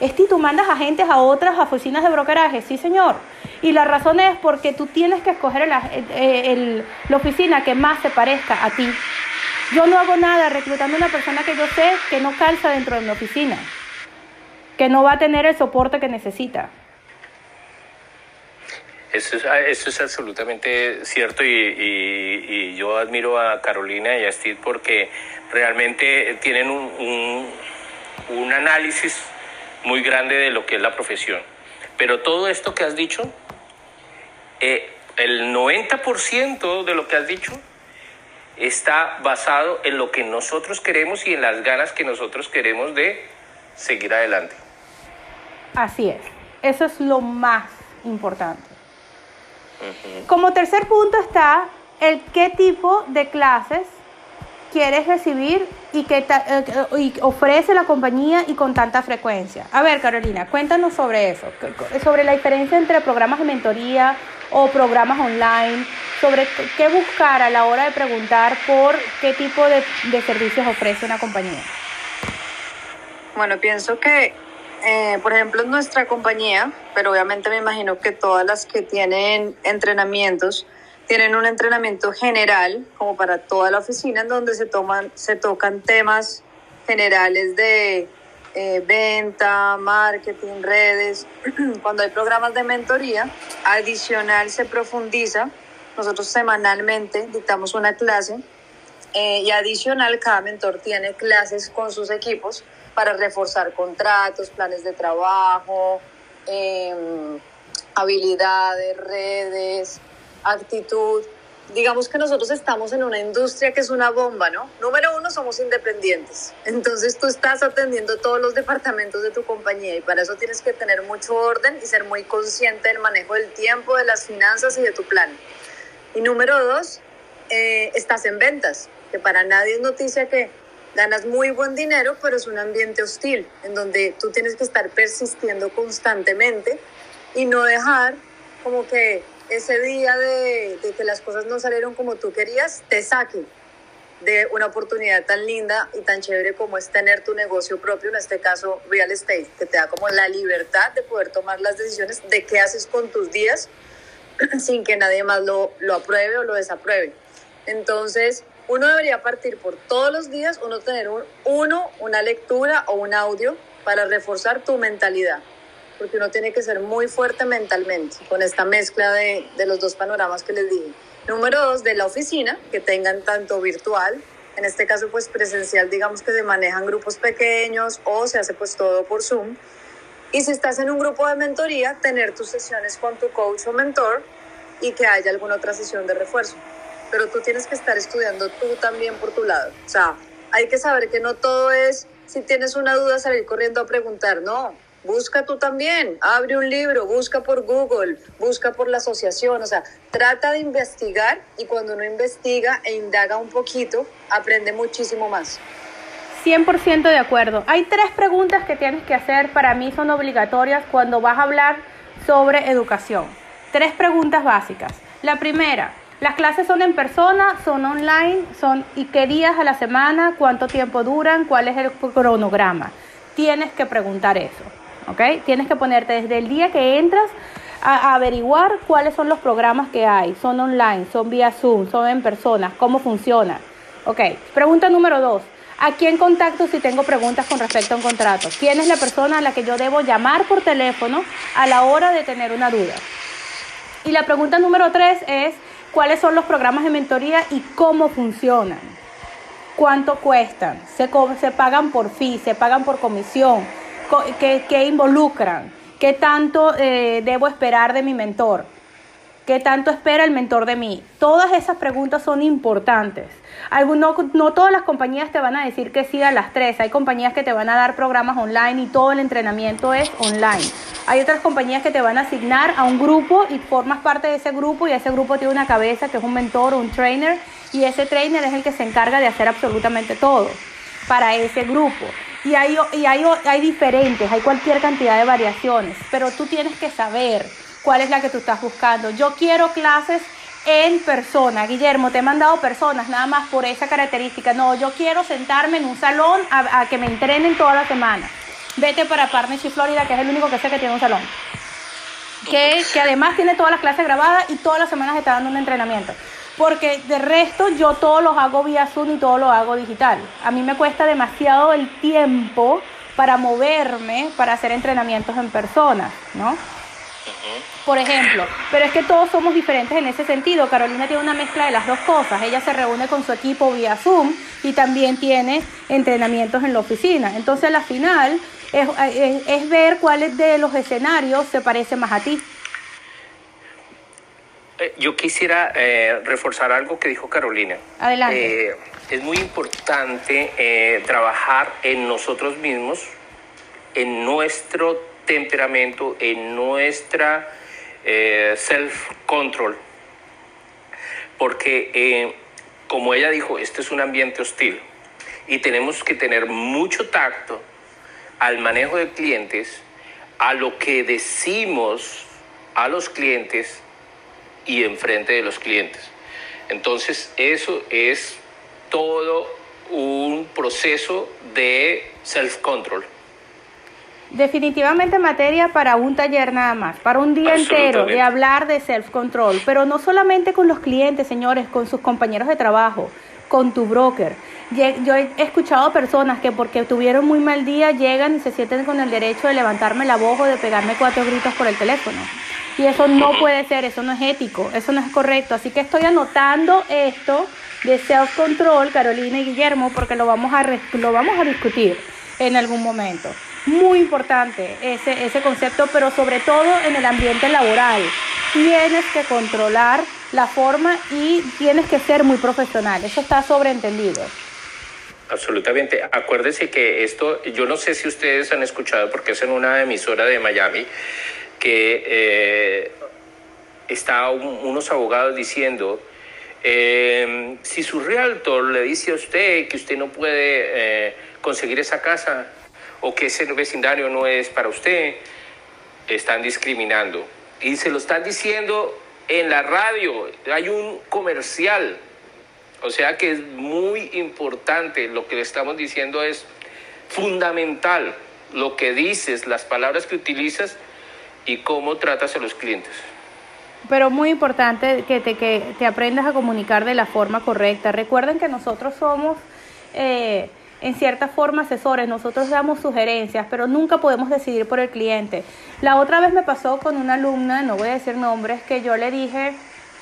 Esti, tú mandas agentes a otras oficinas de brokeraje, sí señor. Y la razón es porque tú tienes que escoger la oficina que más se parezca a ti. Yo no hago nada reclutando a una persona que yo sé que no calza dentro de mi oficina, que no va a tener el soporte que necesita. Eso es, eso es absolutamente cierto y, yo admiro a Carolina y a Steve porque realmente tienen un análisis muy grande de lo que es la profesión. Pero todo esto que has dicho, eh, el 90% de lo que has dicho está basado en lo que nosotros queremos y en las ganas que nosotros queremos de seguir adelante. Así es, eso es lo más importante. Como tercer punto está el qué tipo de clases quieres recibir y que eh, ofrece la compañía y con tanta frecuencia. A ver, Carolina, cuéntanos sobre eso, sobre la diferencia entre programas de mentoría o programas online, sobre qué buscar a la hora de preguntar por qué tipo de, de servicios ofrece una compañía. Bueno, pienso que, eh, por ejemplo, en nuestra compañía, pero obviamente me imagino que todas las que tienen entrenamientos, tienen un entrenamiento general, como para toda la oficina, en donde se, toman, se tocan temas generales de eh, venta, marketing, redes. Cuando hay programas de mentoría, adicional se profundiza. Nosotros semanalmente dictamos una clase eh, y adicional cada mentor tiene clases con sus equipos para reforzar contratos, planes de trabajo, em, habilidades, redes, actitud. digamos que nosotros estamos en una industria que es una bomba, ¿no? Número uno, somos independientes. Entonces tú estás atendiendo todos los departamentos de tu compañía y para eso tienes que tener mucho orden y ser muy consciente del manejo del tiempo, de las finanzas y de tu plan. Y número dos, eh, estás en ventas, que para nadie es noticia que ganas muy buen dinero, pero es un ambiente hostil, en donde tú tienes que estar persistiendo constantemente y no dejar como que ese día de, que las cosas no salieron como tú querías, te saque de una oportunidad tan linda y tan chévere como es tener tu negocio propio, en este caso real estate, que te da como la libertad de poder tomar las decisiones de qué haces con tus días sin que nadie más lo, lo apruebe o lo desapruebe. Entonces, uno debería partir por todos los días, uno tener un, uno, una lectura o un audio para reforzar tu mentalidad porque uno tiene que ser muy fuerte mentalmente con esta mezcla de, de los dos panoramas que les dije. Número dos, de la oficina, que tengan tanto virtual, en este caso pues presencial, digamos que se manejan grupos pequeños o se hace pues todo por Zoom. Y si estás en un grupo de mentoría, tener tus sesiones con tu coach o mentor y que haya alguna otra sesión de refuerzo. Pero tú tienes que estar estudiando tú también por tu lado. O sea, hay que saber que no todo es, si tienes una duda, salir corriendo a preguntar. No, busca tú también, abre un libro, busca por Google, busca por la asociación, o sea, trata de investigar y cuando uno investiga e indaga un poquito, aprende muchísimo más. 100% de acuerdo. Hay tres preguntas que tienes que hacer, para mí son obligatorias cuando vas a hablar sobre educación. Tres preguntas básicas. La primera, las clases son en persona, son online, son y qué días a la semana, cuánto tiempo duran, cuál es el cronograma. Tienes que preguntar eso. ¿ok? Tienes que ponerte desde el día que entras a, averiguar cuáles son los programas que hay. Son online, son vía Zoom, son en persona, cómo funciona. Ok, pregunta número dos. ¿A quién contacto si tengo preguntas con respecto a un contrato? ¿Quién es la persona a la que yo debo llamar por teléfono a la hora de tener una duda? Y la pregunta número tres es, ¿cuáles son los programas de mentoría y cómo funcionan? ¿Cuánto cuestan? ¿Se, se pagan por fee? ¿Se pagan por comisión? ¿Qué involucran, qué tanto eh, debo esperar de mi mentor, qué tanto espera el mentor de mí. Todas esas preguntas son importantes. No todas las compañías te van a decir que sí a las tres. Hay compañías que te van a dar programas online y todo el entrenamiento es online. Hay otras compañías que te van a asignar a un grupo y formas parte de ese grupo y ese grupo tiene una cabeza que es un mentor o un trainer y ese trainer es el que se encarga de hacer absolutamente todo para ese grupo. Y hay, y hay, hay diferentes, hay cualquier cantidad de variaciones, pero tú tienes que saber cuál es la que tú estás buscando. Yo quiero clases en persona. Guillermo, te he mandado personas nada más por esa característica. No, yo quiero sentarme en un salón a, que me entrenen toda la semana. Vete para Partnership Florida, que es el único que sé que tiene un salón. Que, que además tiene todas las clases grabadas y todas las semanas está dando un entrenamiento porque de resto yo todo lo hago vía Zoom y todo lo hago digital. A mí me cuesta demasiado el tiempo para moverme, para hacer entrenamientos en persona, ¿no? Por ejemplo, pero es que todos somos diferentes en ese sentido. Carolina tiene una mezcla de las dos cosas. Ella se reúne con su equipo vía Zoom y también tiene entrenamientos en la oficina. Entonces, la final es, es ver cuáles de los escenarios se parece más a ti. Eh, yo quisiera eh, reforzar algo que dijo Carolina. Adelante. Eh, es muy importante trabajar en nosotros mismos, en nuestro temperamento, en nuestra self-control. Porque, como ella dijo, este es un ambiente hostil y tenemos que tener mucho tacto al manejo de clientes, a lo que decimos a los clientes y enfrente de los clientes. Entonces, eso es todo un proceso de self-control. Definitivamente materia para un taller nada más, para un día entero de hablar de self-control, pero no solamente con los clientes, señores, con sus compañeros de trabajo, con tu broker. Yo he escuchado personas que porque tuvieron muy mal día llegan y se sienten con el derecho de levantarme la voz o de pegarme cuatro gritos por el teléfono. Y eso no puede ser, eso no es ético, eso no es correcto. Así que estoy anotando esto de self-control, Carolina y Guillermo, porque lo vamos a, lo vamos a discutir en algún momento. Muy importante ese, ese concepto, pero sobre todo en el ambiente laboral. Tienes que controlar la forma y tienes que ser muy profesional. Eso está sobreentendido. Absolutamente. Acuérdese que esto, yo no sé si ustedes han escuchado, porque es en una emisora de Miami, que eh, está unos abogados diciendo, eh, si su realtor le dice a usted que usted no puede eh, conseguir esa casa o que ese vecindario no es para usted, están discriminando. Y se lo están diciendo en la radio, hay un comercial o sea que es muy importante, lo que le estamos diciendo es fundamental lo que dices, las palabras que utilizas y cómo tratas a los clientes. Pero muy importante que te, que te aprendas a comunicar de la forma correcta. Recuerden que nosotros somos, eh, en cierta forma, asesores, nosotros damos sugerencias, pero nunca podemos decidir por el cliente. La otra vez me pasó con una alumna, no voy a decir nombres, que yo le dije,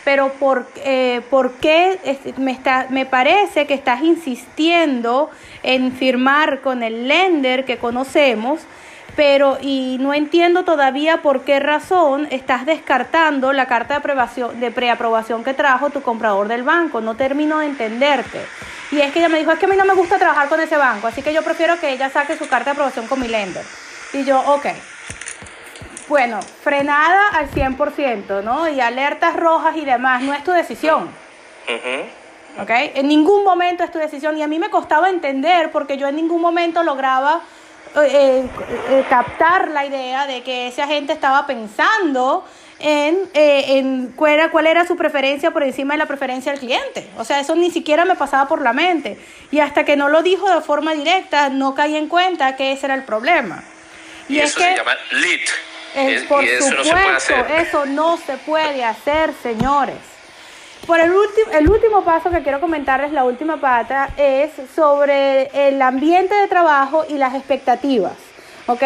pero ¿por, eh, ¿por qué me, está, me parece que estás insistiendo en firmar con el lender que conocemos? pero y no entiendo todavía por qué razón estás descartando la carta de, de preaprobación que trajo tu comprador del banco. No termino de entenderte. Y es que ella me dijo, es que a mí no me gusta trabajar con ese banco, así que yo prefiero que ella saque su carta de aprobación con mi lender. Y yo, ok, bueno, frenada al 100%, ¿no? Y alertas rojas y demás, no es tu decisión. ¿Ok? En ningún momento es tu decisión y a mí me costaba entender porque yo en ningún momento lograba eh, eh, eh, captar la idea de que ese agente estaba pensando en, en cuál, era, cuál era su preferencia por encima de la preferencia del cliente. O sea, eso ni siquiera me pasaba por la mente. Y hasta que no lo dijo de forma directa, no caí en cuenta que ese era el problema. Y, eso se llama lead por supuesto, eso no se puede hacer, señores. Por el, el último paso que quiero comentarles, la última pata, es sobre el ambiente de trabajo y las expectativas. ¿Ok?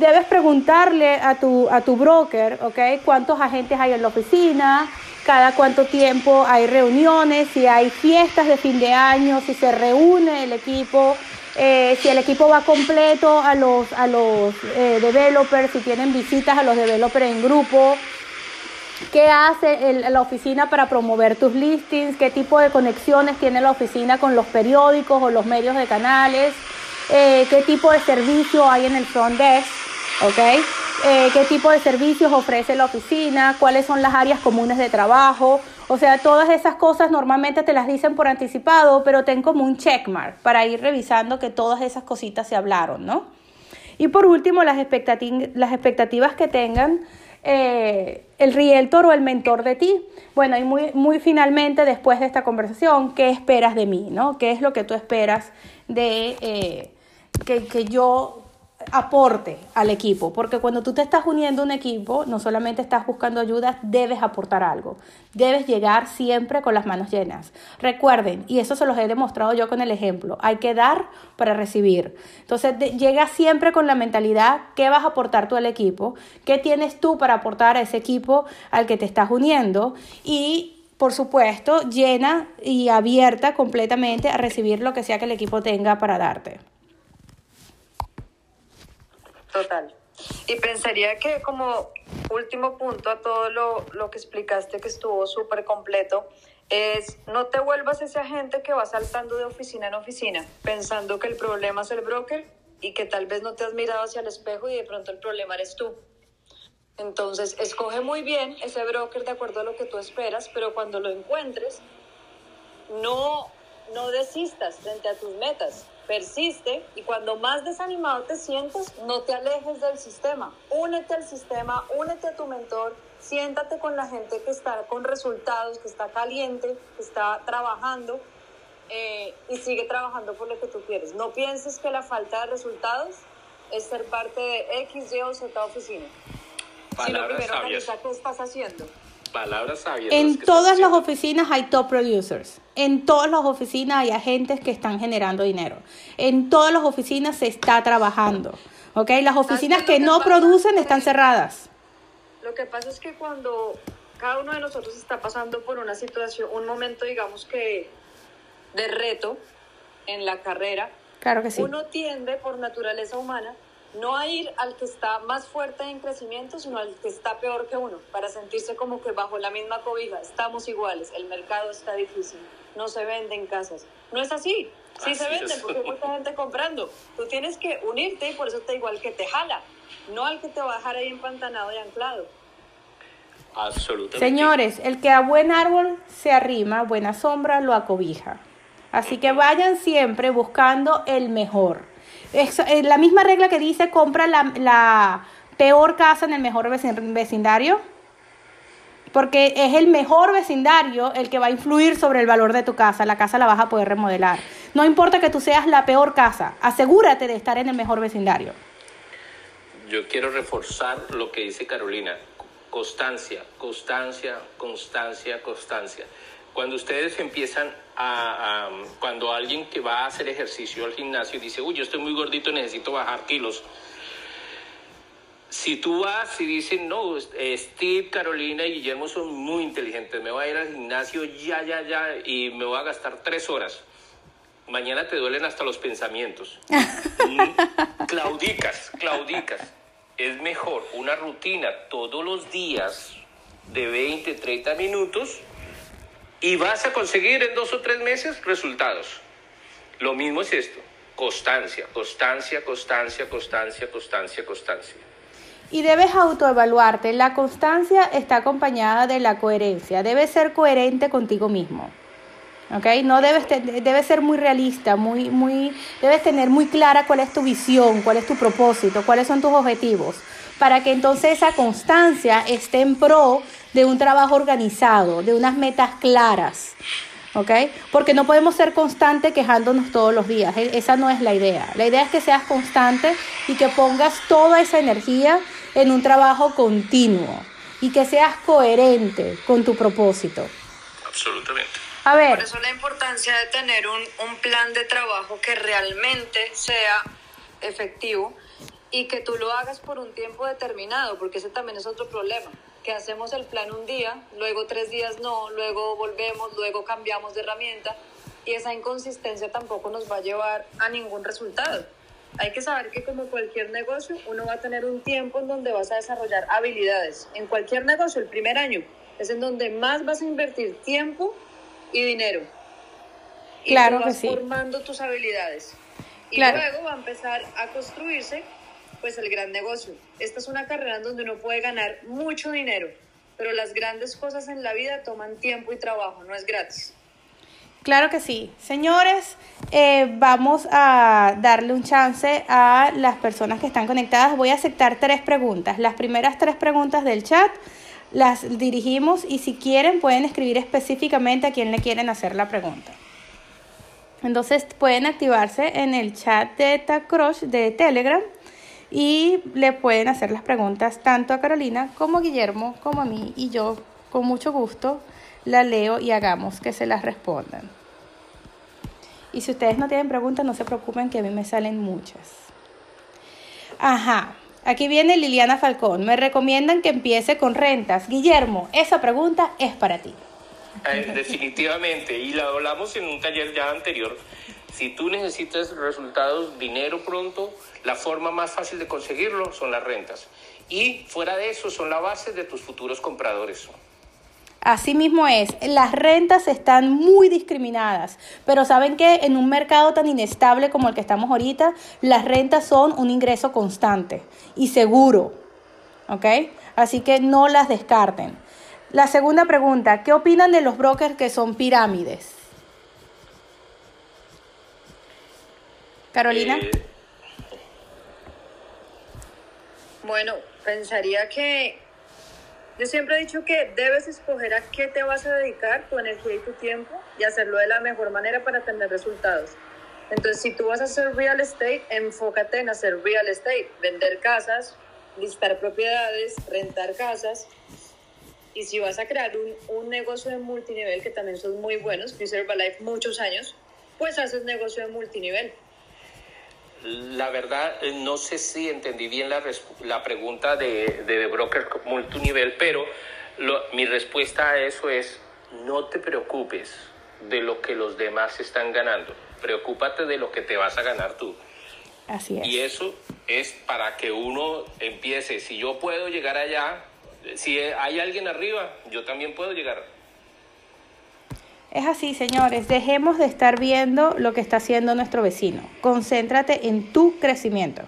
Debes preguntarle a tu, a tu broker, ¿ok? ¿Cuántos agentes hay en la oficina? cada cuánto tiempo hay reuniones, si hay fiestas de fin de año, si se reúne el equipo, eh, si el equipo va completo a los, a los eh, developers, si tienen visitas a los developers en grupo, qué hace la oficina para promover tus listings, qué tipo de conexiones tiene la oficina con los periódicos o los medios de canales, eh, qué tipo de servicio hay en el front desk, ¿ok? qué tipo de servicios ofrece la oficina, cuáles son las áreas comunes de trabajo, o sea, todas esas cosas normalmente te las dicen por anticipado, pero ten como un checkmark para ir revisando que todas esas cositas se hablaron, ¿no? Y por último, las, las expectativas que tengan eh, el realtor o el mentor de ti. Bueno, y muy, muy finalmente, después de esta conversación, ¿qué esperas de mí? ¿no? ¿Qué es lo que tú esperas de eh, que, que yo aporte al equipo, porque cuando tú te estás uniendo a un equipo, no solamente estás buscando ayuda, debes aportar algo, debes llegar siempre con las manos llenas. Recuerden, y eso se los he demostrado yo con el ejemplo, hay que dar para recibir. Entonces, llega siempre con la mentalidad, ¿qué vas a aportar tú al equipo? ¿Qué tienes tú para aportar a ese equipo al que te estás uniendo? Y por supuesto, llena y abierta completamente a recibir lo que sea que el equipo tenga para darte. Total. Y pensaría que como último punto a todo lo, lo que explicaste que estuvo súper completo, es no te vuelvas ese agente que va saltando de oficina en oficina, pensando que el problema es el broker y que tal vez no te has mirado hacia el espejo y de pronto el problema eres tú. Entonces, escoge muy bien ese broker de acuerdo a lo que tú esperas, pero cuando lo encuentres, no, no desistas frente a tus metas persiste y cuando más desanimado te sientes, no te alejes del sistema. Únete al sistema, únete a tu mentor, siéntate con la gente que está con resultados, que está caliente, que está trabajando eh, y sigue trabajando por lo que tú quieres. No pienses que la falta de resultados es ser parte de X, Y o Z oficina. sino primero analiza qué estás haciendo. Palabras sabias. En todas las oficinas hay top producers. En todas las oficinas hay agentes que están generando dinero. En todas las oficinas se está trabajando. ¿Ok? Las oficinas que, no producen están cerradas. Lo que pasa es que cuando cada uno de nosotros está pasando por una situación, un momento, digamos que de reto en la carrera, claro que sí. uno tiende por naturaleza humana no a ir al que está más fuerte en crecimiento, sino al que está peor que uno, para sentirse como que bajo la misma cobija estamos iguales, el mercado está difícil, no se venden casas. No es así, sí se venden porque hay mucha gente comprando. Tú tienes que unirte y por eso te igual que te jala, no al que te va a dejar ahí empantanado y anclado. Absolutamente. Señores, el que a buen árbol se arrima, buena sombra lo acobija. Así que vayan siempre buscando el mejor. Es, la misma regla que dice compra la, la peor casa en el mejor vecindario. Porque es el mejor vecindario el que va a influir sobre el valor de tu casa. La casa la vas a poder remodelar. No importa que tú seas la peor casa, asegúrate de estar en el mejor vecindario. Yo quiero reforzar lo que dice Carolina. Constancia, constancia, constancia, constancia. Cuando ustedes empiezan a, cuando alguien que va a hacer ejercicio al gimnasio dice, uy, yo estoy muy gordito, necesito bajar kilos. Si tú vas y dices, no, Steve, Carolina y Guillermo son muy inteligentes, me voy a ir al gimnasio ya, ya, ya, y me voy a gastar tres horas. Mañana te duelen hasta los pensamientos. Claudicas, claudicas. Es mejor una rutina todos los días de 20, 30 minutos y vas a conseguir en dos o tres meses resultados. Lo mismo es esto, constancia, constancia, constancia, constancia, constancia, constancia. Y debes autoevaluarte. La constancia está acompañada de la coherencia. Debes ser coherente contigo mismo. ¿Ok? No debes, debes ser muy realista, muy, muy, debes tener muy clara cuál es tu visión, cuál es tu propósito, cuáles son tus objetivos, para que entonces esa constancia esté en pro de un trabajo organizado, de unas metas claras. ¿Ok? Porque no podemos ser constantes quejándonos todos los días. E, esa no es la idea. La idea es que seas constante y que pongas toda esa energía en un trabajo continuo y que seas coherente con tu propósito. Absolutamente. A ver. Por eso la importancia de tener un, un plan de trabajo que realmente sea efectivo y que tú lo hagas por un tiempo determinado, porque ese también es otro problema que hacemos el plan un día, luego tres días no, luego volvemos, luego cambiamos de herramienta y esa inconsistencia tampoco nos va a llevar a ningún resultado. Hay que saber que como cualquier negocio, uno va a tener un tiempo en donde vas a desarrollar habilidades. En cualquier negocio, el primer año es en donde más vas a invertir tiempo y dinero. Y claro vas que sí. formando tus habilidades. Y luego va a empezar a construirse pues el gran negocio. Esta es una carrera en donde uno puede ganar mucho dinero, pero las grandes cosas en la vida toman tiempo y trabajo, no es gratis. Claro que sí. Señores, eh, vamos a darle un chance a las personas que están conectadas. Voy a aceptar tres preguntas. Las primeras tres preguntas del chat las dirigimos y si quieren pueden escribir específicamente a quién le quieren hacer la pregunta. Entonces pueden activarse en el chat de de Telegram y le pueden hacer las preguntas tanto a Carolina como a Guillermo como a mí y yo con mucho gusto la leo y hagamos que se las respondan. Y si ustedes no tienen preguntas, no se preocupen que a mí me salen muchas. Ajá, aquí viene Liliana Falcón. Me recomiendan que empiece con rentas. Guillermo, esa pregunta es para ti. Eh, definitivamente, y la hablamos en un taller ya anterior. Si tú necesitas resultados, dinero pronto, la forma más fácil de conseguirlo son las rentas. Y fuera de eso son la base de tus futuros compradores. Así mismo es, las rentas están muy discriminadas, pero saben que en un mercado tan inestable como el que estamos ahorita, las rentas son un ingreso constante y seguro, ¿ok? Así que no las descarten. La segunda pregunta, ¿qué opinan de los brokers que son pirámides? Carolina. Eh, bueno, pensaría que yo siempre he dicho que debes escoger a qué te vas a dedicar tu energía y tu tiempo y hacerlo de la mejor manera para tener resultados. Entonces, si tú vas a hacer real estate, enfócate en hacer real estate, vender casas, listar propiedades, rentar casas. Y si vas a crear un, un negocio de multinivel, que también son muy buenos, Future Life muchos años, pues haces negocio de multinivel. La verdad, eh, no sé si entendí bien la, la pregunta de, de, broker multinivel, pero mi respuesta a eso es, no te preocupes de lo que los demás están ganando, preocúpate de lo que te vas a ganar tú. Así es. Y eso es para que uno empiece, si yo puedo llegar allá, si hay alguien arriba, yo también puedo llegar. Es así, señores, dejemos de estar viendo lo que está haciendo nuestro vecino. Concéntrate en tu crecimiento.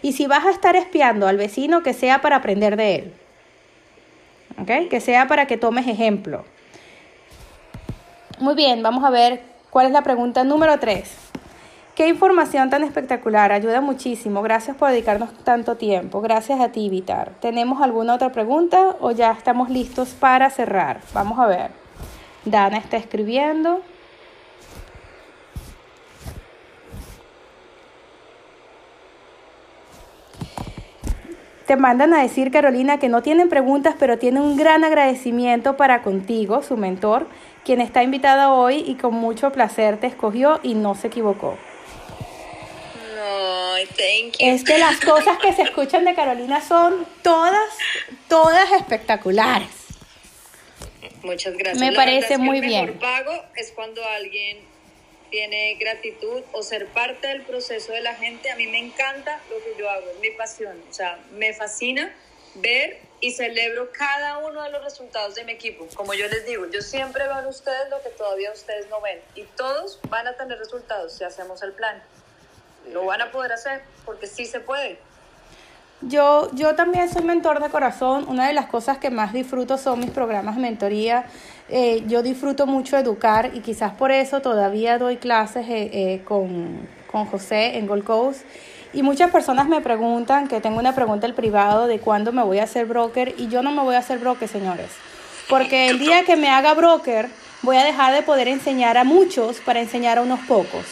Y si vas a estar espiando al vecino, que sea para aprender de él. ¿Ok? Que sea para que tomes ejemplo. Muy bien, vamos a ver cuál es la pregunta número 3. Qué información tan espectacular, ayuda muchísimo. Gracias por dedicarnos tanto tiempo. Gracias a ti, Vitar. ¿Tenemos alguna otra pregunta o ya estamos listos para cerrar? Vamos a ver. Dana está escribiendo. Te mandan a decir, Carolina, que no tienen preguntas, pero tienen un gran agradecimiento para contigo, su mentor, quien está invitada hoy y con mucho placer te escogió y no se equivocó. No, thank you. Es que las cosas que se escuchan de Carolina son todas, todas espectaculares. Muchas gracias. Me La parece es que muy el mejor bien. pago es cuando alguien tiene gratitud o ser parte del proceso de la gente. A mí me encanta lo que yo hago, es mi pasión. O sea, me fascina ver y celebro cada uno de los resultados de mi equipo. Como yo les digo, yo siempre en ustedes lo que todavía ustedes no ven. Y todos van a tener resultados si hacemos el plan. Lo van a poder hacer porque sí se puede. Yo, yo también soy mentor de corazón. Una de las cosas que más disfruto son mis programas de mentoría. Eh, yo disfruto mucho educar y quizás por eso todavía doy clases eh, eh, con, con José en Gold Coast. Y muchas personas me preguntan, que tengo una pregunta el privado de cuándo me voy a hacer broker y yo no me voy a hacer broker, señores. Porque el día que me haga broker voy a dejar de poder enseñar a muchos para enseñar a unos pocos.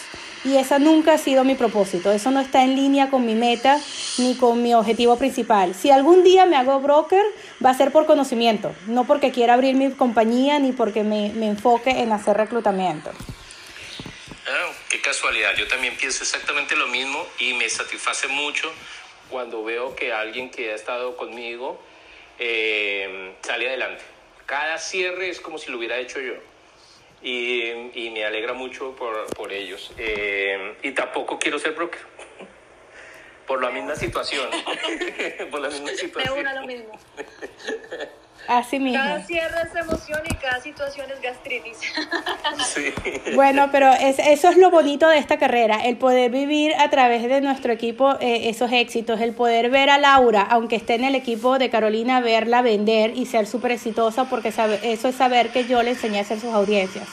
Y esa nunca ha sido mi propósito. Eso no está en línea con mi meta ni con mi objetivo principal. Si algún día me hago broker, va a ser por conocimiento, no porque quiera abrir mi compañía ni porque me, me enfoque en hacer reclutamiento. Ah, qué casualidad, yo también pienso exactamente lo mismo y me satisface mucho cuando veo que alguien que ha estado conmigo eh, sale adelante. Cada cierre es como si lo hubiera hecho yo y, y me alegra mucho por, por ellos. Eh, y tampoco quiero ser broker. Por la misma situación. por la misma Me situación. una lo mismo. Así mismo. Cada cierre es emoción y cada situación es gastritis. Sí. Bueno, pero es, eso es lo bonito de esta carrera, el poder vivir a través de nuestro equipo eh, esos éxitos, el poder ver a Laura, aunque esté en el equipo de Carolina, verla vender y ser súper exitosa, porque sabe- eso es saber que yo le enseñé a hacer sus audiencias.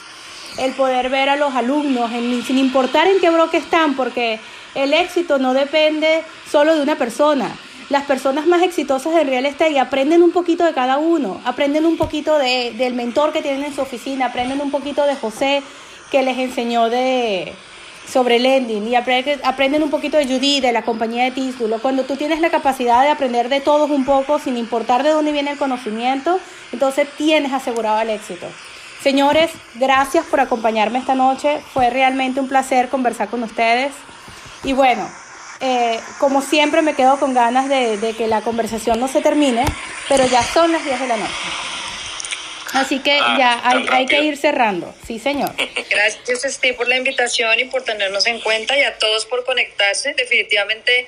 El poder ver a los alumnos, en- sin importar en qué bloque están, porque el éxito no depende solo de una persona. Las personas más exitosas en real estate aprenden un poquito de cada uno, aprenden un poquito de, del mentor que tienen en su oficina, aprenden un poquito de José que les enseñó de sobre lending y apre- aprenden un poquito de Judy, de la compañía de título. Cuando tú tienes la capacidad de aprender de todos un poco, sin importar de dónde viene el conocimiento, entonces tienes asegurado el éxito. Señores, gracias por acompañarme esta noche. Fue realmente un placer conversar con ustedes. Y bueno, eh, como siempre me quedo con ganas de, de que la conversación no se termine, pero ya son las 10 de la noche. Así que Ah, ya hay, hay que ir cerrando. Sí, señor. Gracias, Steve, por la invitación y por tenernos en cuenta y a todos por conectarse. Definitivamente,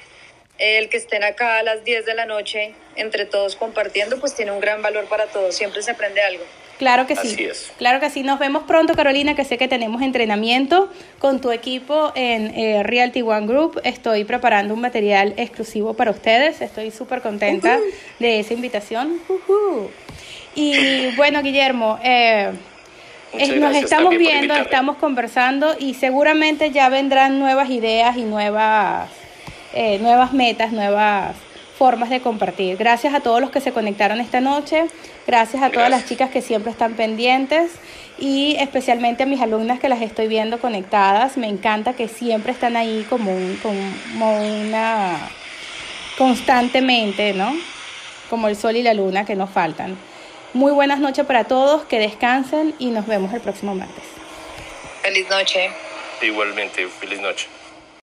el que estén acá a las 10 de la noche, entre todos compartiendo, pues tiene un gran valor para todos. Siempre se aprende algo. Claro que sí. Así es. Claro que sí. Nos vemos pronto, Carolina, que sé que tenemos entrenamiento con tu equipo en eh, Realty One Group. Estoy preparando un material exclusivo para ustedes. Estoy súper contenta de esa invitación. Y bueno, Guillermo, eh, nos estamos viendo, estamos conversando y seguramente ya vendrán nuevas ideas y nuevas, eh, nuevas metas, nuevas formas de compartir. Gracias a todos los que se conectaron esta noche, gracias a todas las chicas que siempre están pendientes y especialmente a mis alumnas que las estoy viendo conectadas. Me encanta que siempre están ahí como, un, como una constantemente, ¿no? Como el sol y la luna que nos faltan. Muy buenas noches para todos, que descansen y nos vemos el próximo martes. Feliz noche. Igualmente, feliz noche.